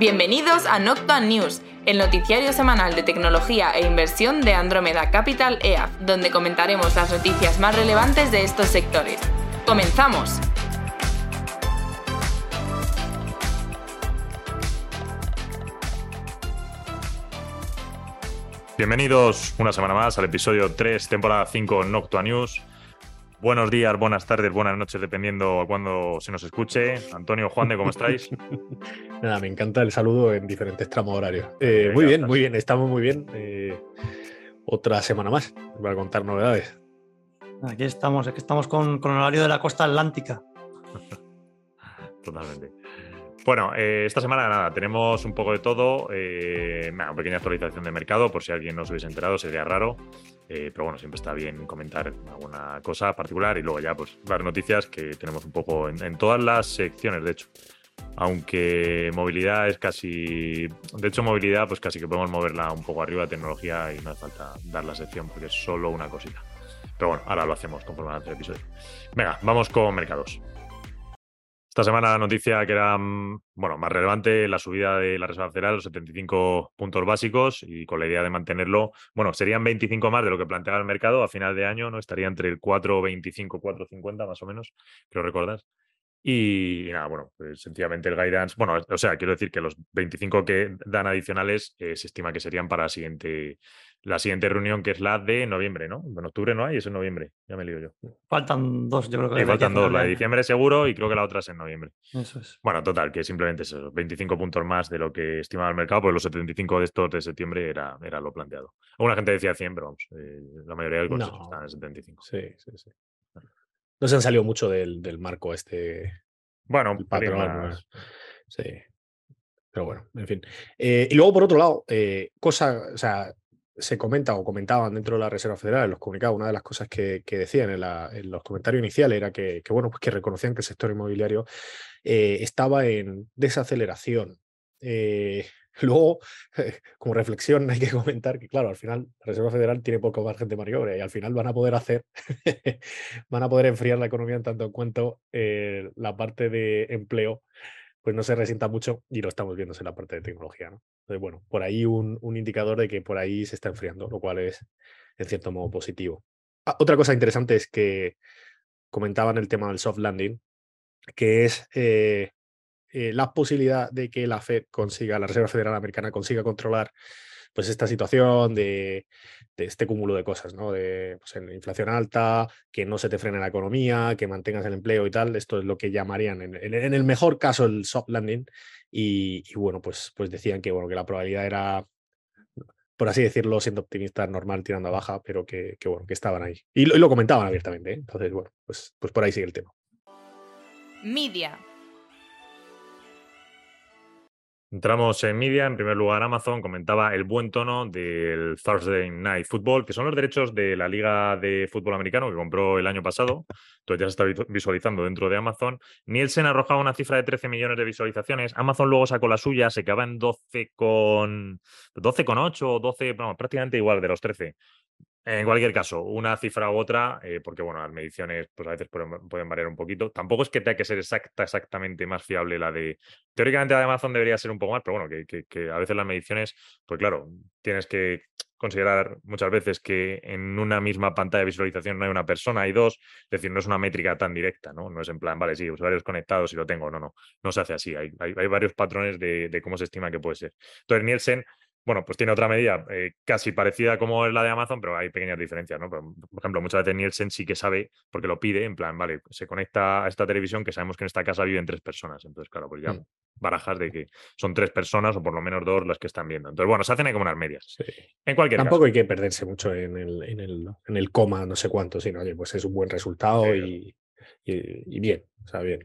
Bienvenidos a Noctua News, el noticiario semanal de tecnología e inversión de Andromeda Capital EAF, donde comentaremos las noticias más relevantes de estos sectores. ¡Comenzamos! Bienvenidos una semana más al episodio 3, temporada 5 Noctua News. Buenos días, buenas tardes, buenas noches, dependiendo a cuándo se nos escuche. Antonio, Juan, de ¿cómo estáis? Nada, me encanta el saludo en diferentes tramos horarios. Eh, muy bien, muy bien, estamos muy bien. Eh, otra semana más para contar novedades. Aquí estamos, aquí estamos con, con el horario de la costa atlántica. Totalmente. Bueno, eh, esta semana nada, tenemos un poco de todo, eh, una pequeña actualización de mercado, por si alguien no se hubiese enterado, sería raro, eh, pero bueno, siempre está bien comentar alguna cosa particular y luego ya pues las noticias que tenemos un poco en, todas las secciones, de hecho. Aunque movilidad es casi, de hecho movilidad pues casi que podemos moverla un poco arriba, tecnología y no hace falta dar la sección porque es solo una cosita. Pero bueno, ahora lo hacemos conforme al episodio. Venga, vamos con mercados. Esta semana la noticia que era mm, bueno, más relevante, la subida de la Reserva Federal, los 75 puntos básicos y con la idea de mantenerlo, bueno, serían 25 más de lo que planteaba el mercado a final de año, ¿no? Estaría entre el 4,25, 4,50 más o menos, creo recordar. Y, nada, bueno, pues sencillamente el guidance, bueno, o sea, quiero decir que los 25 que dan adicionales eh, se estima que serían para la siguiente, la siguiente reunión, que es la de noviembre, ¿no? En octubre no hay, es en noviembre, ya me lío yo. Faltan dos, yo creo que. Faltan dos, la de diciembre seguro y creo que la otra es en noviembre. Eso es. Bueno, total, que simplemente es eso, 25 puntos más de lo que estimaba el mercado, pues los 75 de estos de septiembre era, era lo planteado. Alguna gente decía 100, pero vamos, eh, la mayoría del consenso están en 75. Sí, sí, sí no se han salido mucho del, del marco este. Bueno, un patrón. Sí. Pero bueno, en fin. Eh, y luego, por otro lado, eh, cosa, o sea, se comenta o comentaban dentro de la Reserva Federal en los comunicados, una de las cosas que, que decían en, la, en, los comentarios iniciales era que, que, bueno, pues que reconocían que el sector inmobiliario eh, estaba en desaceleración. Eh, Luego, como reflexión, hay que comentar que, claro, al final la Reserva Federal tiene poco margen de maniobra y al final van a poder hacer, van a poder enfriar la economía en tanto en cuanto eh, la parte de empleo pues no se resienta mucho y lo estamos viendo en la parte de tecnología. ¿no? Entonces, bueno, por ahí un, un, indicador de que por ahí se está enfriando, lo cual es en cierto modo positivo. Ah, otra cosa interesante es que comentaban el tema del soft landing, que es eh, eh, la posibilidad de que la Fed consiga, la Reserva Federal Americana consiga controlar pues esta situación de, este cúmulo de cosas, ¿no? De pues, inflación alta, que no se te frene la economía, que mantengas el empleo y tal. Esto es lo que llamarían en, el mejor caso el soft landing. Y, bueno, pues, pues decían que, bueno, que la probabilidad era, por así decirlo, siendo optimista, normal, tirando a baja, pero que, bueno, que estaban ahí. Y lo, y lo comentaban abiertamente. ¿eh? Entonces, bueno, pues, pues por ahí sigue el tema. Media. Entramos en media. En primer lugar, Amazon comentaba el buen tono del Thursday Night Football, que son los derechos de la Liga de Fútbol Americano que compró el año pasado. Entonces ya se está visualizando dentro de Amazon. Nielsen arrojaba una cifra de 13 millones de visualizaciones. Amazon luego sacó la suya, se quedaba en 12 con 12 con 8 o 12, bueno, prácticamente igual de los 13. En cualquier caso, una cifra u otra, eh, porque bueno, las mediciones pues a veces pueden, variar un poquito. Tampoco es que tenga que ser exacta, exactamente más fiable la de. Teóricamente la de Amazon debería ser un poco más, pero bueno, que, a veces las mediciones, pues claro, tienes que considerar muchas veces que en una misma pantalla de visualización no hay una persona, hay dos, es decir, no es una métrica tan directa, ¿no? No es en plan, vale, sí, usuarios conectados y lo tengo, no, no, no se hace así. Hay, hay, hay varios patrones de, de cómo se estima que puede ser. Entonces, Nielsen bueno, pues tiene otra medida eh, casi parecida como es la de Amazon, pero hay pequeñas diferencias, ¿no? Por, ejemplo, muchas veces Nielsen sí que sabe, porque lo pide, en plan, vale, se conecta a esta televisión que sabemos que en esta casa viven tres personas. Entonces, claro, pues ya mm. barajas de que son tres personas o por lo menos dos las que están viendo. Entonces, bueno, se hacen ahí como unas medias. Sí. En cualquier Tampoco hay que perderse mucho en el, en, el, en el coma, no sé cuánto, sino, oye, pues es un buen resultado y, y, y bien, o sea, bien.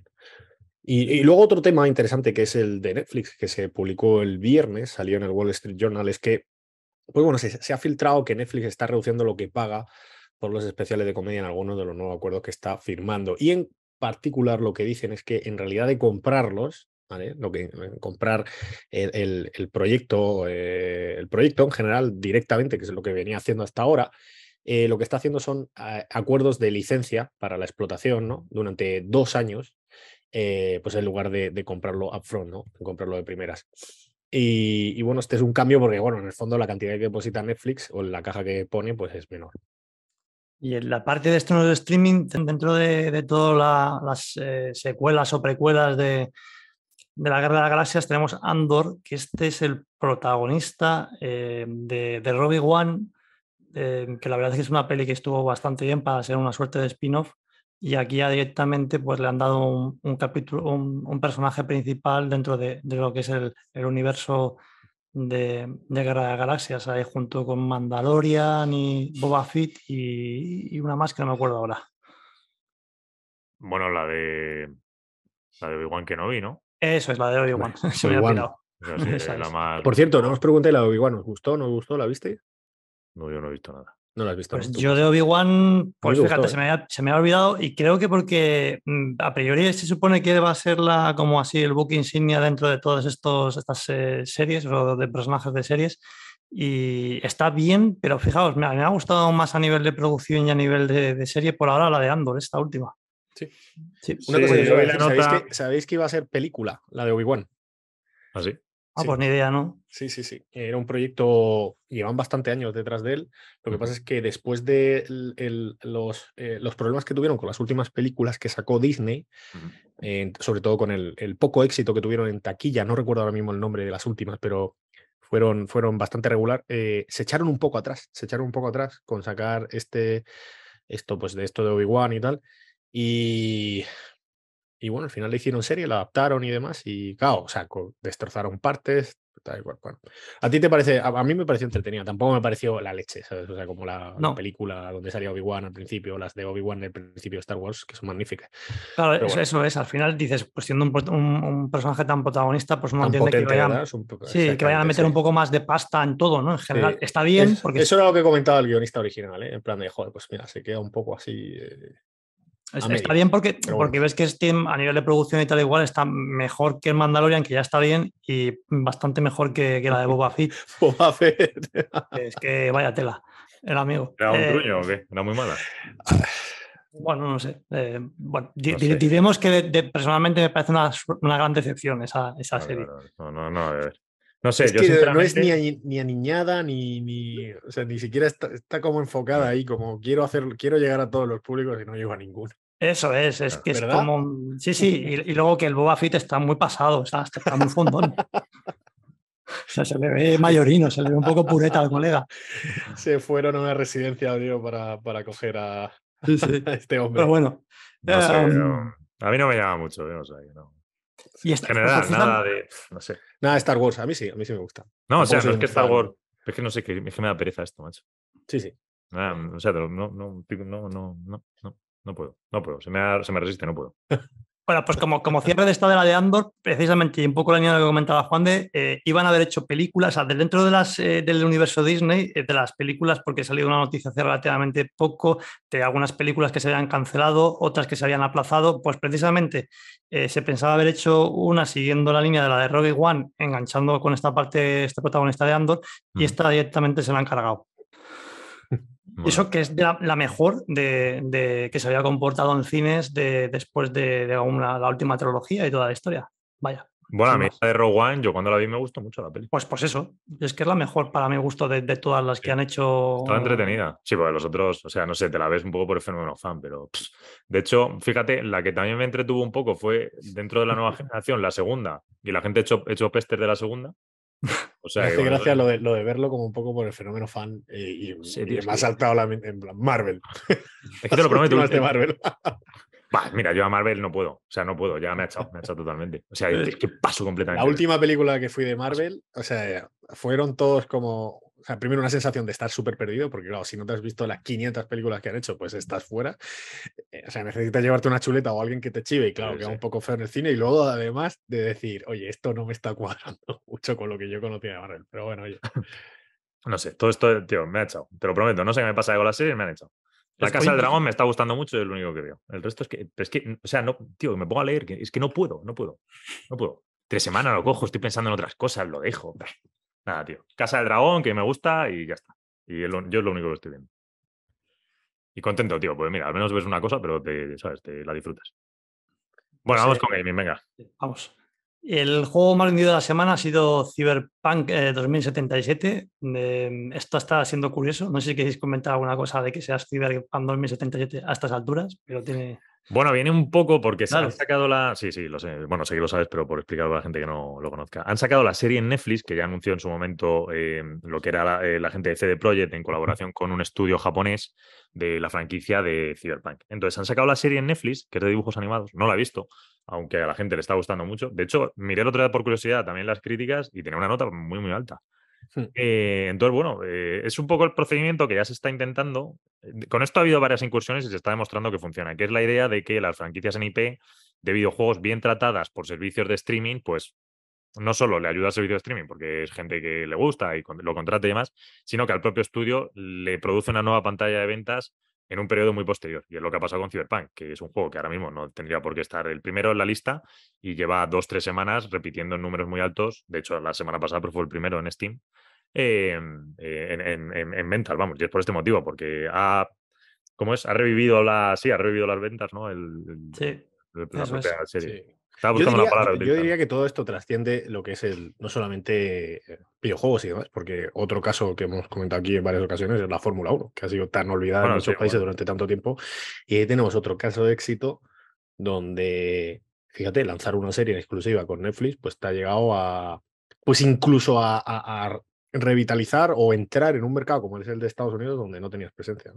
Y, luego otro tema interesante que es el de Netflix, que se publicó el viernes, salió en el Wall Street Journal, es que, pues bueno, se, ha filtrado que Netflix está reduciendo lo que paga por los especiales de comedia en algunos de los nuevos acuerdos que está firmando. Y en particular lo que dicen es que en realidad de comprarlos, ¿vale? Lo que comprar el, el, el proyecto, eh, el proyecto en general directamente, que es lo que venía haciendo hasta ahora, eh, lo que está haciendo son eh, acuerdos de licencia para la explotación, ¿no? Durante dos años eh, pues en lugar de, de comprarlo upfront, ¿no? comprarlo de primeras. Y, bueno, este es un cambio porque, bueno, en el fondo la cantidad que deposita Netflix o la caja que pone, pues es menor. Y en la parte de estrenos de streaming, dentro de, de todas la, las eh, secuelas o precuelas de, de, la Guerra de las Galaxias, tenemos Andor, que este es el protagonista eh, de, de Robbie One, que la verdad es que es una peli que estuvo bastante bien para ser una suerte de spin-off. Y aquí ya directamente pues, le han dado un, un capítulo, un, un, personaje principal dentro de, de lo que es el, el universo de, de, Guerra de Galaxias, ahí junto con Mandalorian y Boba Fett y, y, una más que no me acuerdo ahora. Bueno, la de la de Obi-Wan Kenobi, ¿no? Eso es la de Obi-Wan. Se me ha sí, más... Por cierto, no os pregunté la de Obi-Wan, ¿os gustó? ¿No os gustó? ¿La viste? No, yo no he visto nada. No lo has visto. Pues yo de Obi-Wan, pues fíjate, gustó, se, me ha, se, me ha, olvidado y creo que porque mm, a priori se supone que va a ser la, como así el book insignia dentro de todas estos, estas eh, series o de personajes de series y está bien, pero fijaos, me ha, me ha, gustado más a nivel de producción y a nivel de, de serie por ahora la de Andor, esta última. Sí. sí. Una cosa que ¿sabéis, nota... que, ¿sabéis, que, iba a ser película, la de Obi-Wan? ¿Ah, sí? Ah, sí. pues ni idea, ¿no? Sí, sí, sí. Era un proyecto, llevan bastante años detrás de él. Lo que pasa es que después de el, el, los, eh, los, problemas que tuvieron con las últimas películas que sacó Disney, uh -huh. eh, sobre todo con el, el, poco éxito que tuvieron en taquilla, no recuerdo ahora mismo el nombre de las últimas, pero fueron, fueron bastante regular, eh, se echaron un poco atrás, se echaron un poco atrás con sacar este, esto, pues de esto de Obi-Wan y tal. Y y bueno, al final le hicieron serie, la adaptaron y demás, y claro, o sea, destrozaron partes, tal cual. A ti te parece, a, a, mí me pareció entretenida, tampoco me pareció la leche, ¿sabes? O sea, como la, no. la película donde salía Obi-Wan al principio, las de Obi-Wan del principio de Star Wars, que son magníficas. Claro, eso, bueno. eso, es, al final dices, pues siendo un, un, un personaje tan protagonista, pues no entiende que vayan, un, sí, que vayan a meter sí. un poco más de pasta en todo, ¿no? En general, sí. está bien. Es, porque... Eso era lo que comentaba el guionista original, ¿eh? En plan de, joder, pues mira, se queda un poco así. Eh Está medio. bien porque, bueno. porque ves que Steam a nivel de producción y tal igual está mejor que el Mandalorian, que ya está bien, y bastante mejor que, que la de Boba Fett. Boba Fett. es que vaya tela, el amigo. ¿Era un eh, truño o qué? ¿Era muy mala? Bueno, no sé. Eh, bueno, no sé. diremos que de, de, personalmente me parece una, una gran decepción esa, esa serie. No, no, no, a ver. No sé, es yo que sinceramente... no es ni, ni aniñada, ni, ni, o sea, ni siquiera está, está, como enfocada ahí, como quiero hacer, quiero llegar a todos los públicos y no llego a ninguno. Eso es, es que ¿verdad? es como. Sí, sí, y, y, luego que el Boba Fett está muy pasado, está, está muy fondón. O sea, se le ve mayorino, se le ve un poco pureta al colega. Se fueron a una residencia, digo, para, para coger a, sí, sí. a, este hombre. Pero bueno. No sé, um... no, a mí no me llama mucho, ¿eh? o sea, no. Y en general, pues, nada de. No sé. Nada de Star Wars, a mí sí, a mí sí me gusta. No, o sea, no es que Star Wars. Es que no sé, que, es que me da pereza esto, macho. Sí, sí. Nada, o sea, no, no, no, no, no, no. Puedo, no puedo. Se me, se me resiste, no puedo. Bueno, pues como, como cierre de esta de la de Andor, precisamente, y un poco la línea de lo que comentaba Juan de, eh, iban a haber hecho películas, o sea, dentro de las, eh, del universo Disney, eh, de las películas, porque ha salido una noticia hace relativamente poco, de algunas películas que se habían cancelado, otras que se habían aplazado, pues precisamente se pensaba haber hecho una siguiendo la línea de la de Rogue One, enganchando con esta parte, este protagonista de Andor, mm. y esta directamente se la han cargado. Bueno. Eso que es la, la mejor de, de, que se había comportado en cines de, después de, de una, la última trilogía y toda la historia. Vaya. Bueno, a mí la de Rogue One, yo cuando la vi me gustó mucho la peli. Pues, pues eso, es que es la mejor para mi gusto de, de todas las sí. que han hecho. Está entretenida. Sí, porque los otros, o sea, no sé, te la ves un poco por el fenómeno fan, pero pff. de hecho, fíjate, la que también me entretuvo un poco fue dentro de la nueva generación, la segunda, y la gente echó, echó pester de la segunda. O sea, me hace gracia lo de, lo de, verlo como un poco por el fenómeno fan eh, y, sí, y me ha saltado la, en plan Marvel. Es que te lo prometo. de Marvel. Bah, mira, yo a Marvel no puedo. O sea, no puedo. Ya me ha echado, me ha echado totalmente. O sea, es que paso completamente. La última película que fui de Marvel, o sea, fueron todos como sea, primero una sensación de estar súper perdido, porque claro, si no te has visto las 500 películas que han hecho, pues estás fuera. Eh, o sea, necesitas llevarte una chuleta o alguien que te chive y claro, sí, queda sí. un poco feo en el cine. Y luego, además, de decir, oye, esto no me está cuadrando mucho con lo que yo conocía de Marvel. Pero bueno, oye. No sé, todo esto, tío, me ha echado. Te lo prometo, no sé qué me pasa con las series, me han echado. La Casa del Dragón me está gustando mucho, es lo único que veo. El resto es que, es que, o sea, no, tío, me pongo a leer, que es que no puedo, no puedo, no puedo. Tres semanas lo cojo, estoy pensando en otras cosas, lo dejo. Nada, tío. Casa del Dragón, que me gusta y ya está. Y yo es lo único que estoy viendo. Y contento, tío. Pues mira, al menos ves una cosa, pero te, ¿sabes? Te la disfrutas. Bueno, vamos con gaming, venga. Vamos. El juego más vendido de la semana ha sido Cyberpunk 2077. Eh, esto está siendo curioso. No sé si queréis comentar alguna cosa de que seas Cyberpunk 2077 a estas alturas, pero tiene. Bueno, viene un poco porque se han sacado la. Sí, sí, lo sé. Bueno, sé que lo sabes, pero por explicarlo a la gente que no lo conozca. Han sacado la serie en Netflix, que ya anunció en su momento eh, lo que era la, eh, la, gente de CD Projekt en colaboración con un estudio japonés de la franquicia de Cyberpunk. Entonces, han sacado la serie en Netflix, que es de dibujos animados. No la he visto aunque a la gente le está gustando mucho. De hecho, miré el otro día por curiosidad también las críticas y tenía una nota muy, muy alta. Hmm. Eh, entonces, bueno, eh, es un poco el procedimiento que ya se está intentando. Eh, con esto ha habido varias incursiones y se está demostrando que funciona, que es la idea de que las franquicias en IP de videojuegos bien tratadas por servicios de streaming, pues no solo le ayuda al servicio de streaming porque es gente que le gusta y lo contrata y demás, sino que al propio estudio le produce una nueva pantalla de ventas en un periodo muy posterior. Y es lo que ha pasado con Cyberpunk, que es un juego que ahora mismo no tendría por qué estar el primero en la lista y lleva dos, tres semanas repitiendo en números muy altos. De hecho, la semana pasada fue el primero en Steam. Em, eh, en, en, ventas, vamos, y es por este motivo, porque ha, ¿cómo es? Ha revivido la, sí, ha revivido las ventas, ¿no? El, sí, la propia serie yo diría, que todo esto trasciende lo que es el no solamente eh, videojuegos y demás, porque otro caso que hemos comentado aquí en varias ocasiones es la Fórmula 1, que ha sido tan olvidada en muchos países durante tanto tiempo. Y ahí tenemos otro caso de éxito donde, fíjate, lanzar una serie en exclusiva con Netflix, pues te ha llegado a, pues incluso a, revitalizar o entrar en un mercado como es el de Estados Unidos donde no tenías presencia.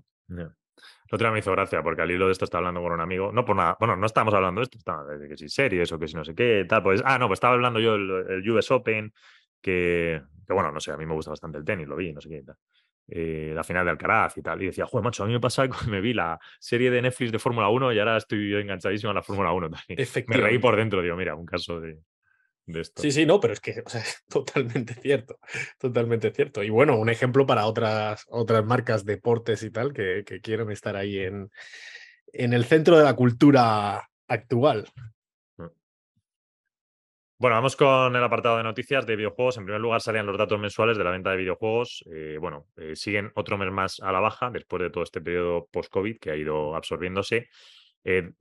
La otra me hizo gracia porque al hilo de esto está hablando con un amigo. No por nada. Bueno, no estábamos hablando de esto, estaba de que si series o que si no sé qué, tal. Pues, ah, no, pues estaba hablando yo el, US Open, que, que, bueno, no sé, a mí me gusta bastante el tenis, lo vi, no sé qué tal. Eh, la final de Alcaraz y tal. Y decía, joder, macho, a mí me pasa que me vi la serie de Netflix de Fórmula 1 y ahora estoy enganchadísimo a la Fórmula 1 también. Me reí por dentro, digo, mira, un caso de, Sí, sí, no, pero es que o sea, es totalmente cierto, totalmente cierto. Y bueno, un ejemplo para otras, otras marcas, deportes y tal, que, que quieren estar ahí en, en el centro de la cultura actual. Mm. Bueno, vamos con el apartado de noticias de videojuegos. En primer lugar, salían los datos mensuales de la venta de videojuegos. Eh, bueno, eh, siguen otro mes más a la baja después de todo este periodo post-COVID que ha ido absorbiéndose. Eh,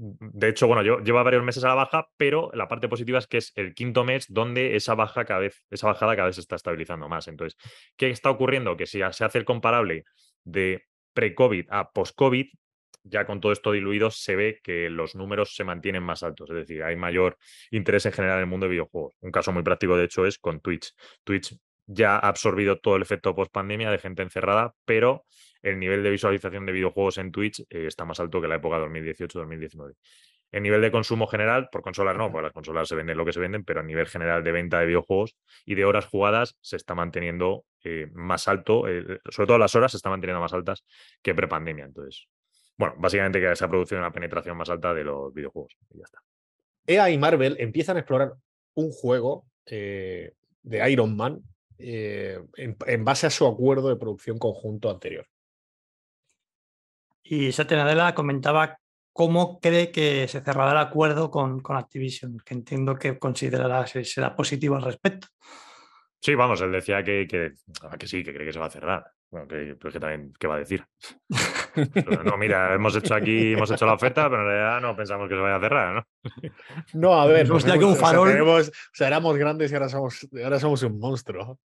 de hecho, bueno, yo lleva varios meses a la baja, pero la parte positiva es que es el quinto mes donde esa baja cada vez, esa bajada cada vez se está estabilizando más. Entonces, ¿qué está ocurriendo? Que si se hace el comparable de pre-COVID a post-COVID, ya con todo esto diluido, se ve que los números se mantienen más altos. Es decir, hay mayor interés en general en el mundo de videojuegos. Un caso muy práctico, de hecho, es con Twitch. Twitch ya ha absorbido todo el efecto post-pandemia de gente encerrada, pero el nivel de visualización de videojuegos en Twitch eh, está más alto que la época 2018-2019. El nivel de consumo general, por consolas no, porque las consolas se venden lo que se venden, pero a nivel general de venta de videojuegos y de horas jugadas se está manteniendo eh, más alto, eh, sobre todo las horas se están manteniendo más altas que prepandemia. Entonces, bueno, básicamente que se ha producido una penetración más alta de los videojuegos y ya está. EA y Marvel empiezan a explorar un juego de Iron Man en, base a su acuerdo de producción conjunto anterior. Y Satya Nadella comentaba cómo cree que se cerrará el acuerdo con, con Activision, que entiendo que considerará será positivo al respecto. Sí, vamos, él decía que, que, ah, que sí, que cree que se va a cerrar. Bueno, que, pero que también, ¿qué va a decir? no, mira, hemos hecho aquí, hemos hecho la oferta, pero en realidad no pensamos que se vaya a cerrar, ¿no? No, a ver, o sea, un farol. O sea, éramos grandes y ahora somos, ahora somos un monstruo.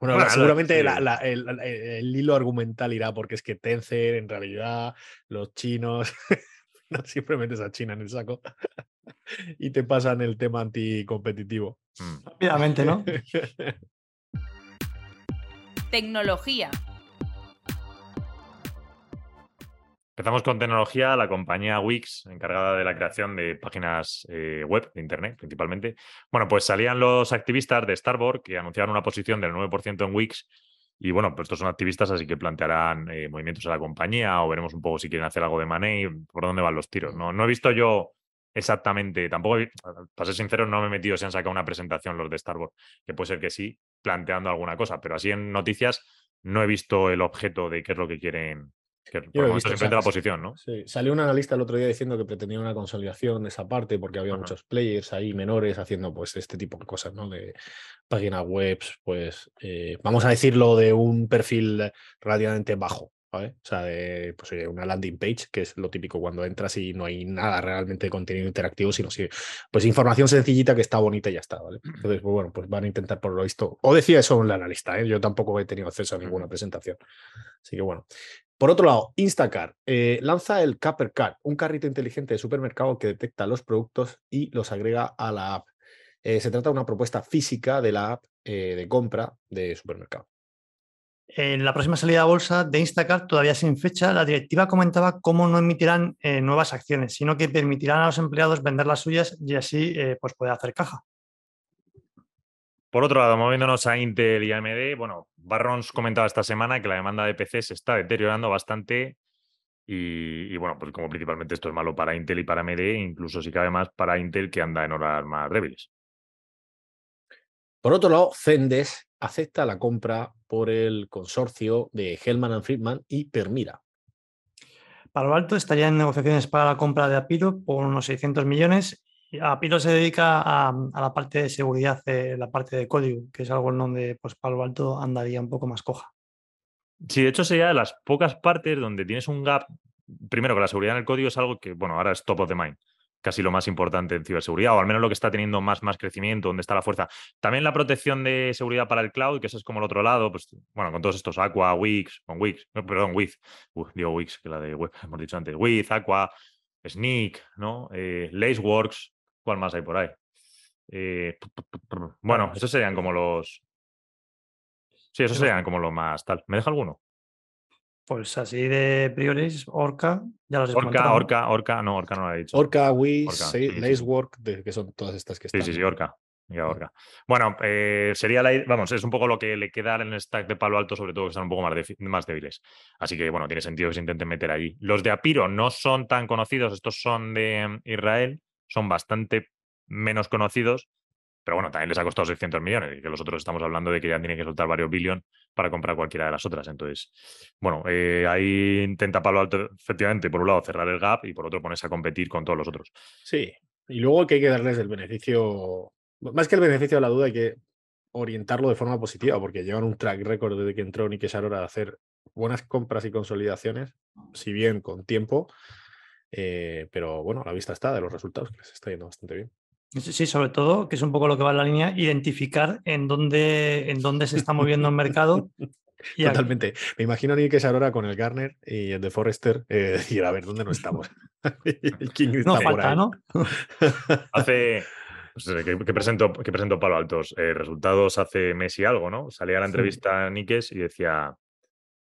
Bueno, seguramente el, hilo argumental irá porque es que Tencent, en realidad, los chinos, no siempre metes a China en el saco y te pasan el tema anticompetitivo. Mm. Rápidamente, ¿no? Tecnología. Empezamos con tecnología. La compañía Wix, encargada de la creación de páginas eh, web, de Internet principalmente. Bueno, pues salían los activistas de Starboard que anunciaron una posición del 9% en Wix. Y bueno, pues estos son activistas, así que plantearán eh, movimientos a la compañía o veremos un poco si quieren hacer algo de money, por dónde van los tiros. No, no he visto yo exactamente, tampoco, para ser sincero, no me he metido si han sacado una presentación los de Starboard, que puede ser que sí, planteando alguna cosa, pero así en noticias no he visto el objeto de qué es lo que quieren, que la posición, ¿no? Sí, salió un analista el otro día diciendo que pretendía una consolidación de esa parte porque había muchos players ahí menores haciendo pues este tipo de cosas, ¿no? De páginas web, pues eh, vamos a decirlo de un perfil relativamente bajo, ¿vale? O sea, de pues, oye, una landing page, que es lo típico cuando entras y no hay nada realmente de contenido interactivo, sino sí, pues información sencillita que está bonita y ya está, ¿vale? Entonces, pues bueno, pues van a intentar por lo visto. O decía eso el analista, ¿eh? Yo tampoco he tenido acceso a ninguna presentación. Así que bueno. Por otro lado, Instacart eh, lanza el Capper Cart, un carrito inteligente de supermercado que detecta los productos y los agrega a la app. Eh, se trata de una propuesta física de la app eh, de compra de supermercado. En la próxima salida a bolsa de Instacart, todavía sin fecha, la directiva comentaba cómo no emitirán nuevas acciones, sino que permitirán a los empleados vender las suyas y así pues poder hacer caja. Por otro lado, moviéndonos a Intel y AMD, bueno, Barrons comentaba esta semana que la demanda de PC se está deteriorando bastante y, bueno, pues como principalmente esto es malo para Intel y para AMD, incluso si cabe más para Intel que anda en horas más débiles. Por otro lado, Zendes acepta la compra por el consorcio de Hellman Friedman y Permira. Palo Alto estaría en negociaciones para la compra de Apiro por unos 600 millones Apilo se dedica a, la parte de seguridad, la parte de código, que es algo en donde pues, Palo Alto andaría un poco más coja. Sí, de hecho sería de las pocas partes donde tienes un gap. Primero, que la seguridad en el código es algo que, bueno, ahora es top of the mind casi lo más importante en ciberseguridad, o al menos lo que está teniendo más, más crecimiento, donde está la fuerza. También la protección de seguridad para el cloud, que eso es como el otro lado, pues bueno, con todos estos Aqua, Wix, con Wix, perdón, With, digo Wix, que la de web, hemos dicho antes, With, Aqua, Sneak, ¿no? Eh, Laceworks, ¿Cuál más hay por ahí? Eh, bueno, esos serían como los. Sí, esos serían como los más tal. ¿Me deja alguno? Pues así de prioris, Orca, ya los he Orca, Orca, Orca, no, Orca no lo he dicho. Orca, Wiz, Lacework, que son todas estas que están. Sí, sí, sí, Orca. Orca. Bueno, eh, sería la, vamos, es un poco lo que le queda en el stack de palo alto, sobre todo que están un poco más, más débiles. Así que, bueno, tiene sentido que se intenten meter allí. Los de Apiro no son tan conocidos, estos son de Israel son bastante menos conocidos, pero bueno, también les ha costado 600 millones y que los otros estamos hablando de que ya tienen que soltar varios billones para comprar cualquiera de las otras. Entonces, bueno, eh, ahí intenta Palo Alto, efectivamente, por un lado cerrar el gap y por otro ponerse a competir con todos los otros. Sí, y luego que hay que darles el beneficio, más que el beneficio de la duda, hay que orientarlo de forma positiva, porque llevan un track record desde que entró Nick Sarora a hacer buenas compras y consolidaciones, si bien con tiempo, eh, pero bueno, a la vista está de los resultados, que les está yendo bastante bien. Sí, sobre todo, que es un poco lo que va en la línea, identificar en dónde, en dónde se está moviendo el mercado. Totalmente. Me imagino a Nick ahora con el Garner y el de Forrester eh, decir, a ver, ¿dónde no estamos? ¿Quién está no falta, ¿no? Hace, pues, que, presento, que presento Palo Altos. Eh, resultados hace mes y algo, ¿no? Salía a la entrevista a Nikes y decía,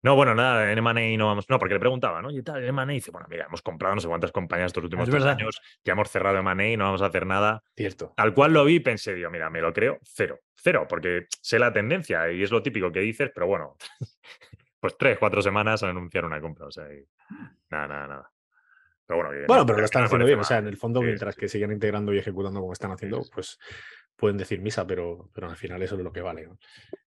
no, bueno, nada, en M&A no vamos. No, porque le preguntaba, ¿no? Y tal, en M&A dice, bueno, mira, hemos comprado no sé cuántas compañías estos últimos tres años, ya hemos cerrado M&A y no vamos a hacer nada. Cierto. Tal cual lo vi, pensé, digo, mira, me lo creo, cero, cero, porque sé la tendencia y es lo típico que dices, pero bueno, pues tres, cuatro semanas a anunciar una compra, o sea, nada, nada, nada. Pero bueno, bueno, pero lo están haciendo bien, o sea, en el fondo, mientras que siguen integrando y ejecutando como están haciendo, pues pueden decir misa, pero, pero al final eso es lo que vale.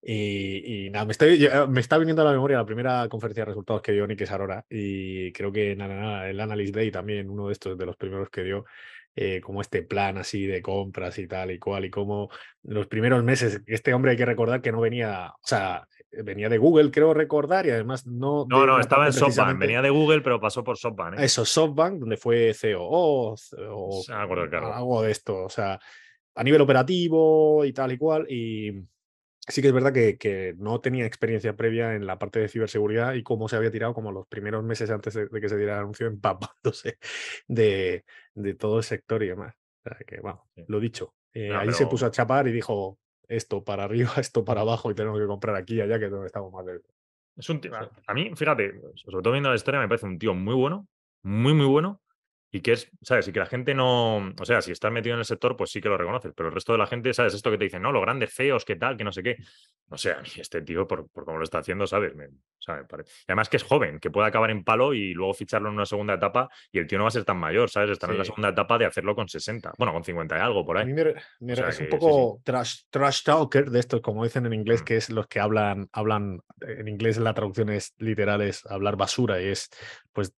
Y, nada, me, estoy, me está viniendo a la memoria la primera conferencia de resultados que dio Nick Sarora y creo que nada, nada, el Analyst Day también, uno de estos de los primeros que dio, eh, como este plan así de compras y tal y cual, y como los primeros meses, este hombre hay que recordar que no venía, o sea, venía de Google, creo recordar, y además no... No, no, estaba en SoftBank, venía de Google, pero pasó por SoftBank. ¿eh? Eso, SoftBank, donde fue COO o, algo de esto, o sea, a nivel operativo y tal y cual. Y sí que es verdad que, no tenía experiencia previa en la parte de ciberseguridad y cómo se había tirado como los primeros meses antes de, que se diera el anuncio empapándose de, de, todo el sector y demás. O sea que, bueno, lo dicho. Eh, ahí se puso a chapar y dijo esto para arriba, esto para abajo y tenemos que comprar aquí y allá que es donde estamos más Es un tío, a mí, fíjate, sobre todo viendo la historia, me parece un tío muy bueno, muy, muy bueno, y que es, ¿sabes? Y que la gente no, o sea, si estás metido en el sector, pues sí que lo reconoces, pero el resto de la gente, ¿sabes? Esto que te dicen, no, los grandes feos, qué tal, que no sé qué. O sea, este tío, por, por cómo lo está haciendo, ¿sabes? Me, además que es joven, que puede acabar en palo y luego ficharlo en una segunda etapa y el tío no va a ser tan mayor, ¿sabes? Estar en la segunda etapa de hacerlo con 60, bueno, con 50 y algo por ahí. es un poco Trash, trash, talker de estos, como dicen en inglés, mm. que es los que hablan, hablan, en inglés la traducción es literal, es hablar basura y es, pues,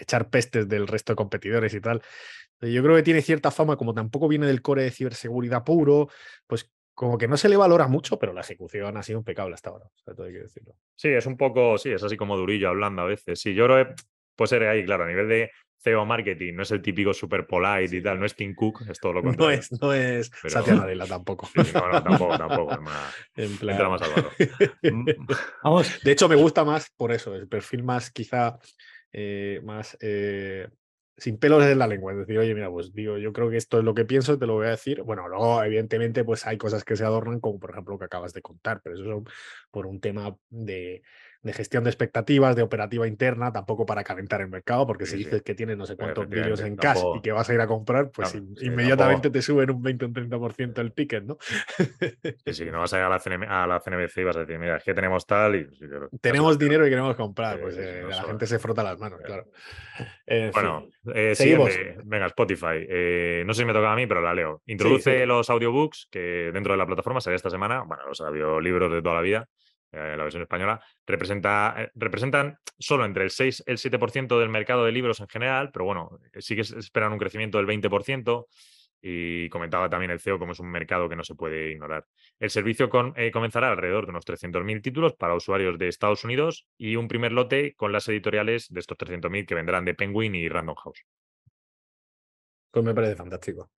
echar pestes del resto de competidores y tal. Yo creo que tiene cierta fama, como tampoco viene del core de ciberseguridad puro, pues como que no se le valora mucho, pero la ejecución ha sido impecable hasta ahora. todo hay que decirlo. Sí, es un poco, sí, es así como durillo hablando a veces. Sí, yo creo que puede ser ahí, claro, a nivel de CEO marketing, no es el típico super polite y tal, no es Tim Cook, es todo lo contrario. No es, no es Satya Nadella tampoco. no, tampoco, tampoco, es más, en plan... más mm, Vamos. De hecho, me gusta más por eso, el perfil más quizá eh, más eh, sin pelos en la lengua, es decir, oye, mira, pues digo, yo creo que esto es lo que pienso, te lo voy a decir. Bueno, luego, evidentemente, pues hay cosas que se adornan, como por ejemplo lo que acabas de contar, pero eso son por un tema de, de gestión de expectativas, de operativa interna, tampoco para calentar el mercado, porque si dices que tienes no sé cuántos vídeos en cash y que vas a ir a comprar, pues inmediatamente te suben un 20 o un 30% el ticket, ¿no? sí, sí, no vas a ir a la, a la CNBC y vas a decir, mira, es que tenemos tal y... tenemos dinero y queremos comprar, pues eh, la gente se frota las manos, claro. bueno, eh, venga, Spotify. Eh, no sé si me toca a mí, pero la leo. Introduce los audiobooks que dentro de la plataforma sale esta semana, bueno, los audiolibros de toda la vida eh, la versión española, representa, eh, representan solo entre el 6 y el 7% del mercado de libros en general, pero bueno, eh, sí que esperan un crecimiento del 20%. Y comentaba también el CEO como es un mercado que no se puede ignorar. El servicio comenzará alrededor de unos 300.000 títulos para usuarios de Estados Unidos y un primer lote con las editoriales de estos 300.000 que vendrán de Penguin y Random House. Pues me parece fantástico.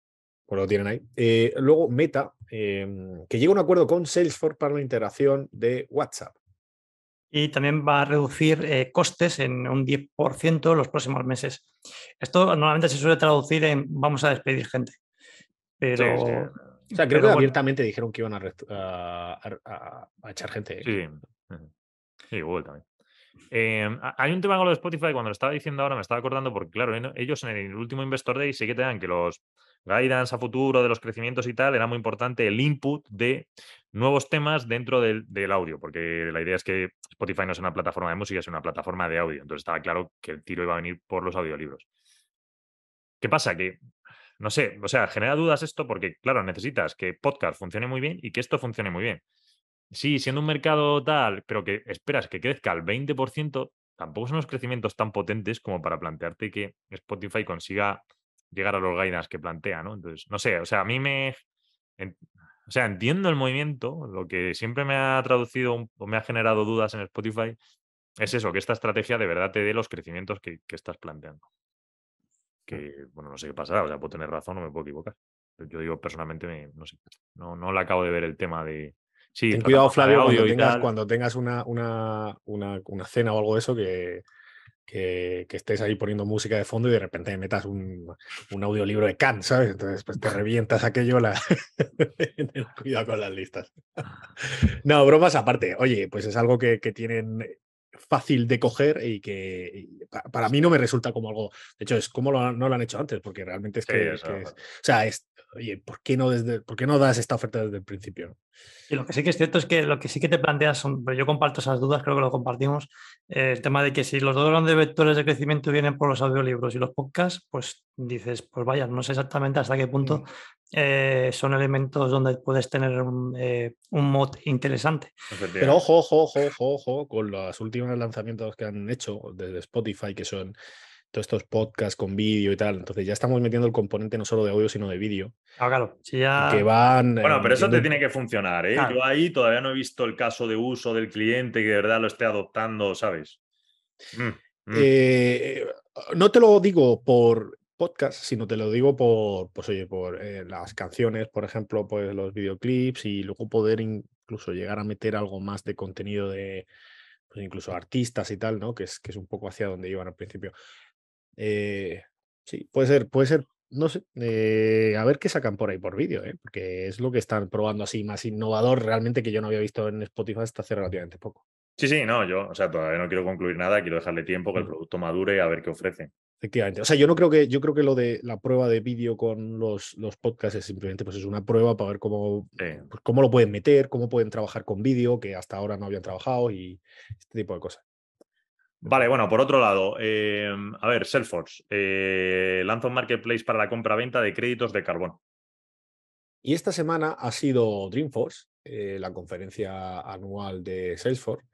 Pues lo tienen ahí. Eh, luego, Meta, em, que llega a un acuerdo con Salesforce para la integración de WhatsApp. Y también va a reducir eh, costes en un 10% los próximos meses. Esto normalmente se suele traducir en vamos a despedir gente. Pero. O sea, creo que abiertamente dijeron que iban a, echar gente. ¿eh? Sí. Sí, Google también. Em, hay un tema con lo de Spotify, cuando lo estaba diciendo ahora me estaba acordando, porque claro, ellos en el último Investor Day sí que te dan que los guidance a futuro de los crecimientos y tal, era muy importante el input de nuevos temas dentro del, audio, porque la idea es que Spotify no es una plataforma de música, es una plataforma de audio. Entonces estaba claro que el tiro iba a venir por los audiolibros. ¿Qué pasa? Que, no sé, o sea, genera dudas esto porque, claro, necesitas que podcast funcione muy bien y que esto funcione muy bien. Sí, siendo un mercado tal, pero que esperas que crezca al 20%, tampoco son los crecimientos tan potentes como para plantearte que Spotify consiga llegar a los guidance que plantea, ¿no? Entonces, no sé, o sea, a mí me... o sea, entiendo el movimiento, lo que siempre me ha traducido o me ha generado dudas en Spotify es eso, que esta estrategia de verdad te dé los crecimientos que, estás planteando. Que, bueno, no sé qué pasará, o sea, puedo tener razón, no me puedo equivocar. Yo digo, personalmente, no sé, no, no le acabo de ver el tema de... Sí, Ten cuidado, Flavio, cuando tengas, una, una, una, cena o algo de eso, que, que, estés ahí poniendo música de fondo y de repente metas un, un audiolibro de Kant, ¿sabes? Entonces, pues te revientas aquello. La... Cuidado con las listas. no, bromas aparte. Oye, pues es algo que, que tienen fácil de coger y que para mí no me resulta como algo. De hecho, es como no lo han hecho antes, porque realmente es que. o sea, es, oye, ¿por qué, no desde, ¿por qué no das esta oferta desde el principio? Y lo que sí que es cierto es que lo que sí que te planteas son, pero yo comparto esas dudas, creo que lo compartimos, eh, el tema de que si los dos grandes vectores de crecimiento vienen por los audiolibros y los podcasts, pues dices, pues vaya, no sé exactamente hasta qué punto mm. eh, son elementos donde puedes tener un, eh, un mod interesante. Pero ojo, ojo, ojo, ojo, ojo, con los últimos lanzamientos que han hecho desde Spotify, que son todos estos podcasts con vídeo y tal. Entonces ya estamos metiendo el componente no solo de audio, sino de vídeo. Ah, claro. ya... Que van. Bueno, pero eso te tiene que funcionar, ¿eh? Yo ahí todavía no he visto el caso de uso del cliente que de verdad lo esté adoptando, ¿sabes? Mm, mm. Eh, no te lo digo por podcast, sino te lo digo por, pues oye, por eh, las canciones, por ejemplo, pues los videoclips y luego poder incluso llegar a meter algo más de contenido de, pues incluso artistas y tal, ¿no? Que es, que es un poco hacia donde iban al principio. Eh, sí, puede ser, puede ser, no sé, eh, a ver qué sacan por ahí por vídeo, ¿eh? porque es lo que están probando así más innovador realmente que yo no había visto en Spotify hasta hace relativamente poco. Sí, sí, no, yo, o sea, todavía no quiero concluir nada, quiero dejarle tiempo que el mm. producto madure a ver qué ofrece. Efectivamente. O sea, yo no creo que, yo creo que lo de la prueba de vídeo con los, los podcasts es simplemente pues es una prueba para ver cómo, pues, cómo lo pueden meter, cómo pueden trabajar con vídeo, que hasta ahora no habían trabajado y este tipo de cosas. Vale, bueno, por otro lado, em, a ver, Salesforce eh, lanza un marketplace para la compra-venta de créditos de carbón. Y esta semana ha sido Dreamforce, eh, la conferencia anual de Salesforce.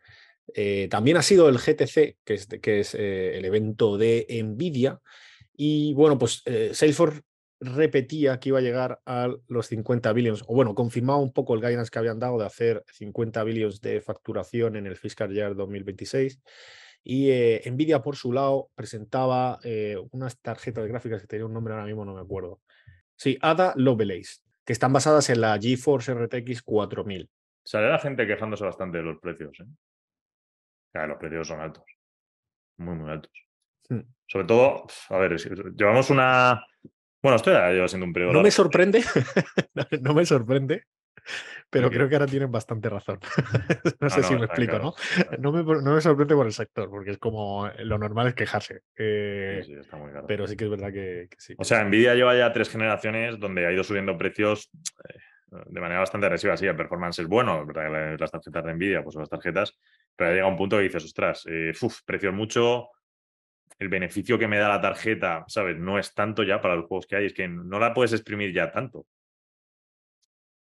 Eh, también ha sido el GTC, que es, es el evento de Nvidia. Y bueno, pues Salesforce repetía que iba a llegar a los 50 billions, o bueno, confirmaba un poco el guidance que habían dado de hacer 50 billions de facturación en el fiscal year 2026. Y eh, Nvidia, por su lado, presentaba eh, unas tarjetas de gráficas que tenía un nombre ahora mismo, no me acuerdo. Sí, Ada Lovelace, que están basadas en la GeForce RTX 4000. Sale la gente quejándose bastante de los precios. ¿eh? Claro, los precios son altos. Muy, muy altos. Hmm. Sobre todo, a ver, llevamos una. Bueno, esto ya lleva siendo un periodo. No me sorprende, no me sorprende, pero creo que ahora tienen bastante razón. no sé si me explico, claro, ¿no? claro. No me, no me sorprende por el sector, porque es como eh, lo normal es quejarse. eh, Sí, sí, está muy caro. Pero sí que es verdad que, que sí. O sea, sí. Nvidia lleva ya tres generaciones donde ha ido subiendo precios eh, de manera bastante agresiva. Sí, el performance es bueno, verdad las tarjetas de Nvidia pues son las tarjetas, pero llega un punto que dices, ostras, eh, uf, precio mucho, el beneficio que me da la tarjeta, ¿sabes? No es tanto ya para los juegos que hay, es que no la puedes exprimir ya tanto.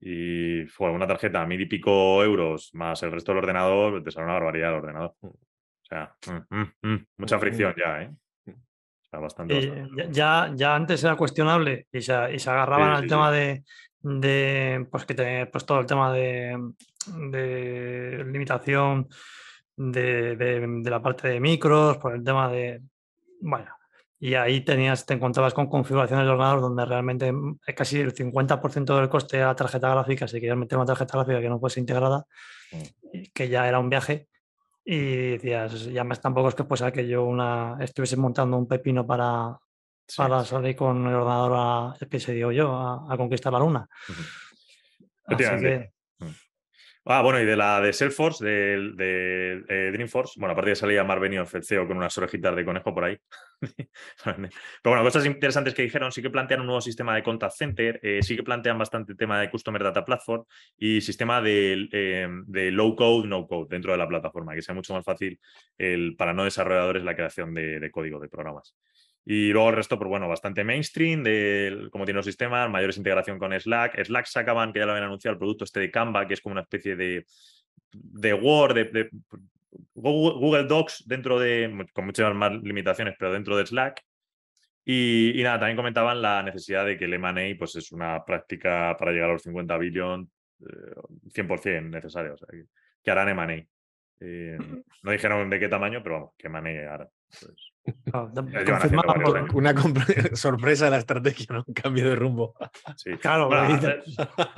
Y fue una tarjeta a mil y pico euros más el resto del ordenador, te sale una barbaridad el ordenador. O sea, mm, mm, mm, mucha Mm, fricción ya, ¿eh? O sea, bastante. Eh, bastante. ya, ya, ya antes era cuestionable y se, y se agarraban Sí, al sí, tema de, de, pues que te, pues todo el tema de, de limitación de, de- de la parte de micros, por el tema de, bueno, y ahí tenías, te encontrabas con configuraciones de ordenador donde realmente mm, casi el 50% del coste era tarjeta gráfica, si querías meter una tarjeta gráfica que no fuese integrada, y que ya era un viaje. Y decías, ya más tampoco es que fuese que yo una, estuviese montando un pepino para, Sí, para sí. salir con el ordenador a, que se digo yo, a, a conquistar la luna. Ujú. Así Efectivamente. que, Ah, bueno, y de la de Salesforce, de, eh, Dreamforce, bueno, aparte de salía Mark Benioff, el CEO, con unas orejitas de conejo por ahí. Pero bueno, cosas interesantes que dijeron, sí que plantean un nuevo sistema de contact center, eh, sí que plantean bastante tema de Customer Data Platform y sistema de, eh, de low code, no code dentro de la plataforma, que sea mucho más fácil el, para no desarrolladores la creación de código, de programas. Y luego el resto, pues bueno, bastante mainstream, de cómo tiene los sistemas, mayores integración con Slack. Slack sacaban, que ya lo habían anunciado, el producto este de Canva, que es como una especie de, de Word, de, de Google Docs dentro de, con muchas más limitaciones, pero dentro de Slack. Y, y nada, también comentaban la necesidad de que el M&A pues, es una práctica para llegar a los 50 billion eh, 100% necesaria, o sea, que, que harán M&A. Eh, no dijeron de qué tamaño, pero vamos, que M&A harán. Pues, por- años. Una sorpresa de la estrategia, ¿no? Un cambio de rumbo. Sí. Claro, Bueno,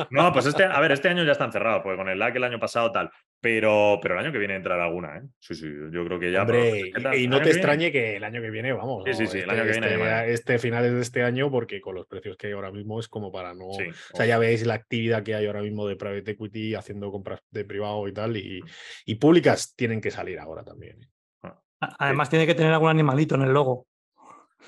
no, pues este, a ver, este año ya están cerrados, porque con el LAC el año pasado tal. Pero, pero el año que viene entrará alguna, ¿eh? Sí, sí, yo creo que ya. Hombre, y, no te que viene- extrañe que el año que viene, vamos. Sí, sí, ¿no? sí, el este, año que viene este- este finales de este año, porque con los precios que hay ahora mismo es como para no. Sí, O sea, ya veis la actividad que hay ahora mismo de private equity haciendo compras de privado y tal, y, y públicas tienen que salir ahora también. ¿eh? A- Además tiene que tener algún animalito en el logo.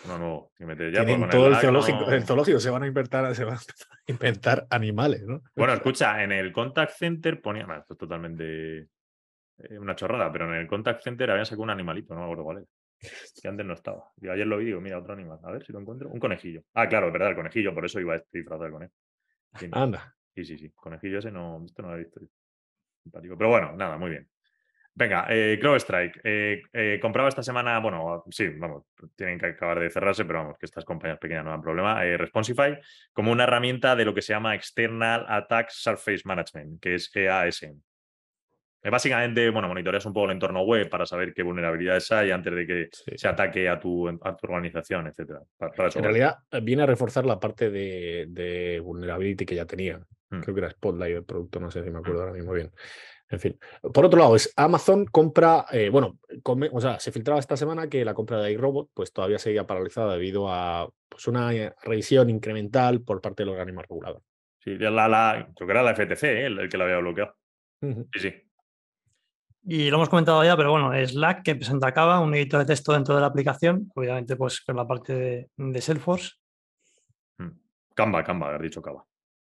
No, no, que meter ya, Tienen pues todo el zoológico, no- el zoológico se van a inventar, se van a empezar a inventar animales, ¿no? Bueno, escucha, en el contact center ponía. bueno, esto es totalmente eh, una chorrada, pero en el contact center habían sacado un animalito, no me acuerdo cuál era. Que antes no estaba. Yo ayer lo vi digo, mira, otro animal. A ver si lo encuentro. Un conejillo. Ah, claro, es verdad, el conejillo, por eso iba este disfrazado de conejo. Sí, no. Anda. Sí, sí, sí. Conejillo ese no, esto no lo he visto. yo. Simpático. Pero bueno, nada, muy bien. Venga, eh, Strike. Eh, eh, compraba esta semana, bueno, sí, vamos, tienen que acabar de cerrarse, pero vamos, que estas compañías pequeñas no dan problema. eh, Responsify como una herramienta de lo que se llama External Attack Surface Management, que es EASM. Básicamente, bueno, monitoreas un poco el entorno web para saber qué vulnerabilidades hay antes de que Sí. se ataque a tu, a tu organización, etcétera. Pa- para eso En realidad viene a reforzar la parte de, de vulnerability que ya tenían. Mm. Creo que era Spotlight el producto, no sé si me acuerdo ahora mismo bien. En fin. Por otro lado, es Amazon compra, eh, bueno, come- o sea, se filtraba esta semana que la compra de iRobot pues todavía seguía paralizada debido a pues, una revisión incremental por parte del organismo regulador. Sí, la, la, creo que era la FTC eh, el, el que la había bloqueado. Sí, sí. Y lo hemos comentado ya, pero bueno, Slack que presenta Kava, un editor de texto dentro de la aplicación, obviamente pues con la parte de, de Salesforce. Mm. Canva, Canva, has dicho Canva.